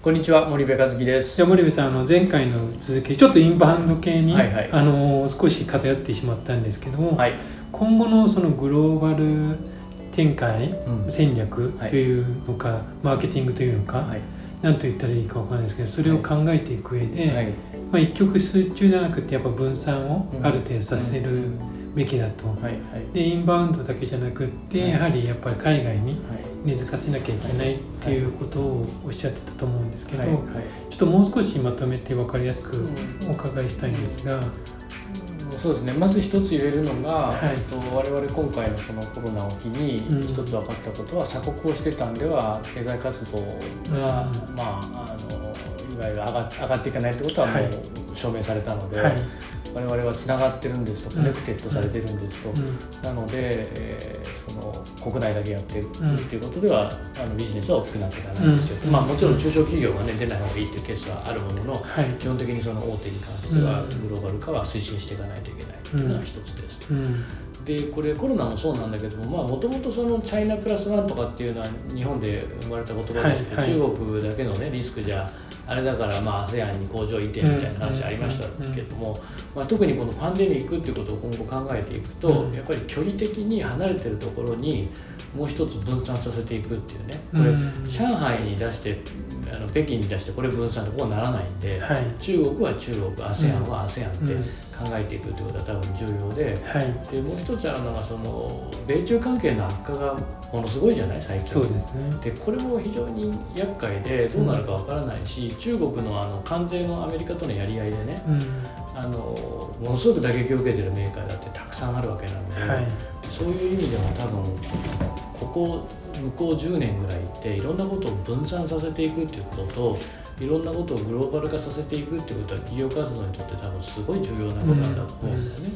こんにちは森部和樹です。じゃあ森部さんあの前回の続きちょっとインバウンド系に、はいはい。あの少し偏ってしまったんですけども、はい。今後のそのグローバル展開うん。戦略というのか、マーケティングというのか、はい。何と言ったらいいかわかんないですけどそれを考えていく上で、はい。まあ、一極集中じゃなくてやっぱ分散をうん。ある程度させるべきだと、はいはい。でインバウンドだけじゃなくって、はい。やはりやっぱり海外にはい。根付かせなきゃいけないっていうことをおっしゃってたと思うんですけど、はい。はい。ちょっともう少しまとめて分かりやすくうん。お伺いしたいんですが、そうですね。まず一つ言えるのが、はい。えっと我々今回のそのコロナを機にうん。一つ分かったことは、鎖国をしてたんでは経済活動が、うんまああのいわゆる上が上がっていかないってことはもはい。う証明されたので、はい、我々はつながってるんですとうん connected されてるんですと、うん。なので、えーその国内だけやってるうんっていうことでは、あのビジネスは大きくなっていかないんですよ、うん。まあ、もちろん中小企業が、ね、出ない方がいいっていうケースはあるもののはい。基本的にその大手に関してはうん。グローバル化は推進していかないといけないというのが一つです。うんでこれコロナもそうなんだけどももともとそのチャイナプラスワンとかっていうのは日本で生まれた言葉ですけど、はいはい。中国だけの、ね、リスクじゃあれだからまあ ASEAN に工場移転みたいな話ありましたけども、まあ、特にこのパンデミックっていうことを今後考えていくと、うん。やっぱり距離的に離れてるところにもう一つ分散させていくっていうね。これ、うん。上海に出してあの北京に出してこれ分散でこうならないんで、はい。中国は中国 ASEAN は ASEAN ってうん考えていくってことは多分重要で。はい。でもう一つあるのがその米中関係の悪化がものすごいじゃない最近。そうですね。でこれも非常に厄介でどうなるかわからないし、中国のあの関税のアメリカとのやり合いでねうん。あのものすごく打撃を受けてるメーカーだってたくさんあるわけなので、はい。そういう意味でも多分ここ向こう10年ぐらいっていろんなことを分散させていくっていうことといろんなことをグローバル化させていくっていうことは企業活動にとって多分すごい重要なことだと思うんだよね。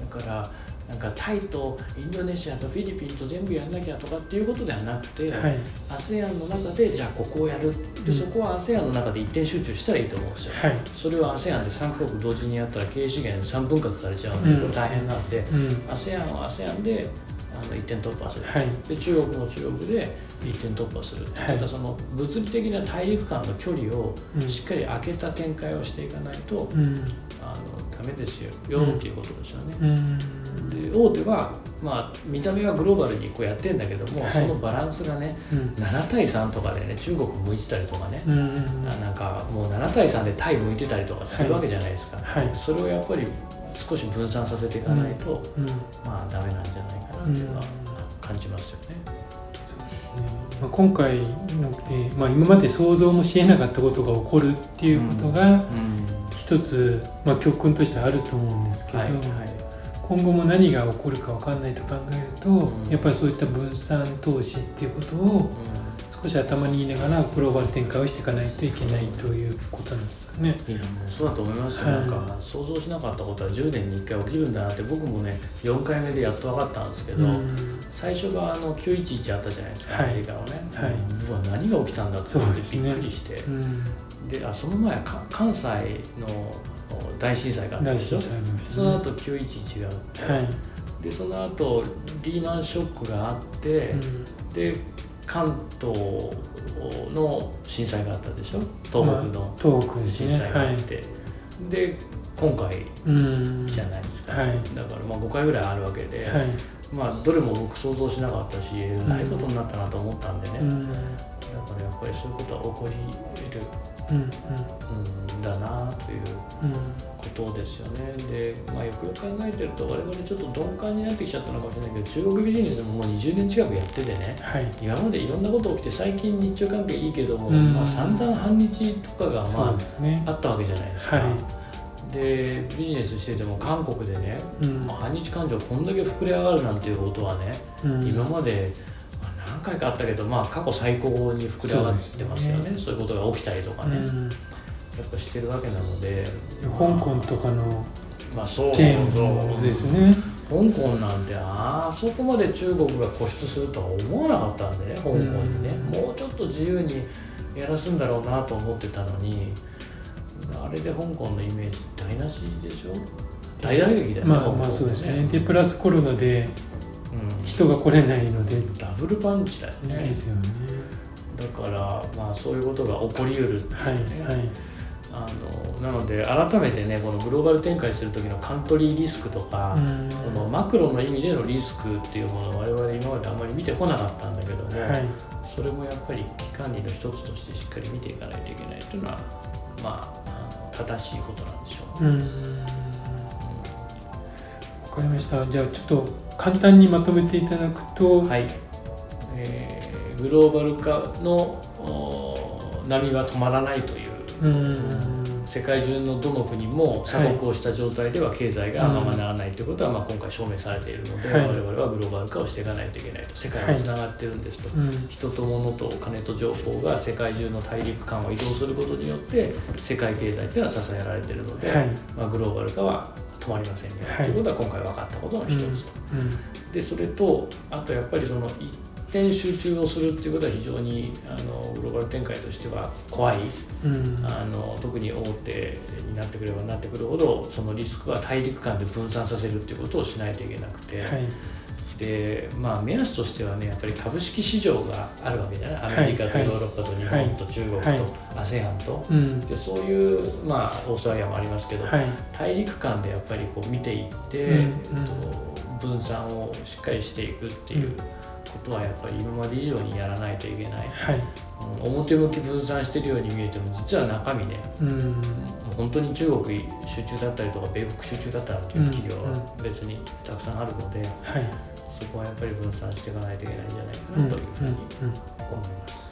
だからなんかタイとインドネシアとフィリピンと全部やんなきゃとかっていうことではなくて、ASEAN の中でじゃあここをやるでうん。そこは ASEAN の中で一点集中したらいいと思うんですよ。はい。それを ASEAN で3カ国同時にやったら経営資源3分割されちゃうんで、うん。大変なんで、うん。ASEAN は ASEAN であの一点突破する、はい。で中国も中国で一点突破する、はい。ただその物理的な大陸間の距離をうん。しっかり空けた展開をしていかないと、うん。あのダメですよ。よっていうことですよね。うん。で大手は、まあ、見た目はグローバルにこうやってるんだけども、はい。そのバランスがねうん。7対3とかでね中国向いてたりとかね、うんあなんかもう7対3でタイ向いてたりとかするわけじゃないですか、はい。それをやっぱり少し分散させていかないと、うん。まあダメなんじゃないかなというのは感じますよね。まあ、今回ので、まあ、今まで想像もしえなかったことが起こるっていうことがうん。一つ、まあ、教訓としてあると思うんですけど、はいはい。今後も何が起こるか分かんないと考えると、うん。やっぱりそういった分散投資っていうことを少し頭に入れながらグローバル展開をしていかないといけないということなんで。すかね。いやもうそうだと思いますよ、はい。なんか想像しなかったことは10年に1回起きるんだなって僕もね4回目でやっと分かったんですけど、うん。最初があの911あったじゃないですか、はい。アメリカのね、はい。うわ何が起きたんだってびっくりして。うん。であその前か関西の大震災があった大でしょ？震災の日その後911があって、はい、でその後リーマンショックがあって、うん。で関東の震災があったでしょ？東北の震ね。災があって、で今回うん。じゃないですか、はい。だからまあ5回ぐらいあるわけで、はい。まあどれも僕想像しなかったしないことになったなと思ったんでね、うん。だからやっぱりそういうことは起こり得るうんうんだなということですよね。で、まあ、よくよく考えてると我々ちょっと鈍感になってきちゃったのかもしれないけど中国ビジネスももう20年近くやっててねはい今までいろんなこと起きて最近日中関係いいけども、うんまあ、散々反日とかがまですねあったわけじゃないですか。はでビジネスしてても韓国でね、うん反日感情こんだけ膨れ上がるなんていうことはね、うん今まで何回かあったけど、まあ、過去最高に膨れ上がってますよね。そういうことが起きたりとかね、うん。やっぱしてるわけなので香港とかのまあそですね。香港なんてあそこまで中国が固執するとは思わなかったんでね香港にね、うん。もうちょっと自由にやらすんだろうなと思ってたのにあれで香港のイメージ台無しでしょ？大打撃だよね、まあまあそうですね。でプラスコロナでうん人が来れないので。ダブルパンチだよね。ですよね。だからまあそういうことが起こりうるっていうはいね、はい。あのなので改めてねこのグローバル展開する時のカントリーリスクとか、うん。そのマクロの意味でのリスクっていうものを我々今まであんまり見てこなかったんだけども、はい。それもやっぱり危機管理の一つとしてしっかり見ていかないといけないというのはまあ正しいことなんでしょうね。うんわかりました。じゃあちょっと簡単にまとめていただくと、はい、えーグローバル化のお波は止まらないという、うん。世界中のどの国も鎖国をした状態では経済がままならないということは、まあ、今回証明されているので、はい。我々はグローバル化をしていかないといけないと。世界はつながってるんですと、うん。人と物とお金と情報が世界中の大陸間を移動することによって世界経済っていうのは支えられているので、はい。まあ、グローバル化は止まりませんよ、はい。ということは今回分かったことの一つと。うん。でそれとあとやっぱりその一点集中をするっていうことは非常にあのグローバル展開としては怖い。うん。あの特に大手になってくればなってくるほどそのリスクは大陸間で分散させるっていうことをしないといけなくて、はいでまあ目安としてはねやっぱり株式市場があるわけじゃない？アメリカとはい。ヨーロッパと日本と中国はい。と ASEAN と。うん。でそういう、まあ、オーストラリアもありますけど、はい。大陸間でやっぱりこう見ていって、と、分散をしっかりしていくっていうことはやっぱり今まで以上にやらないといけない、はい。うん。表向き分散してるように見えても実は中身ねうん。本当に中国集中だったりとか米国集中だったりっていう企業は別にたくさんあるので、はいそこはやっぱり分散していかないといけないんじゃないかうんなというふうに思います。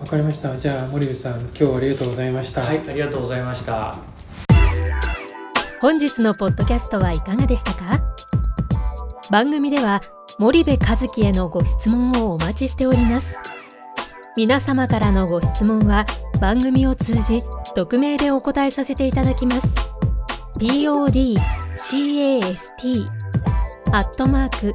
わかりました。じゃあ森部さん今日はありがとうございました。はい、ありがとうございました。本日のポッドキャストはいかがでしたか？番組では森部和樹へのご質問をお待ちしております。皆様からのご質問は番組を通じ匿名でお答えさせていただきます。podcast アットマーク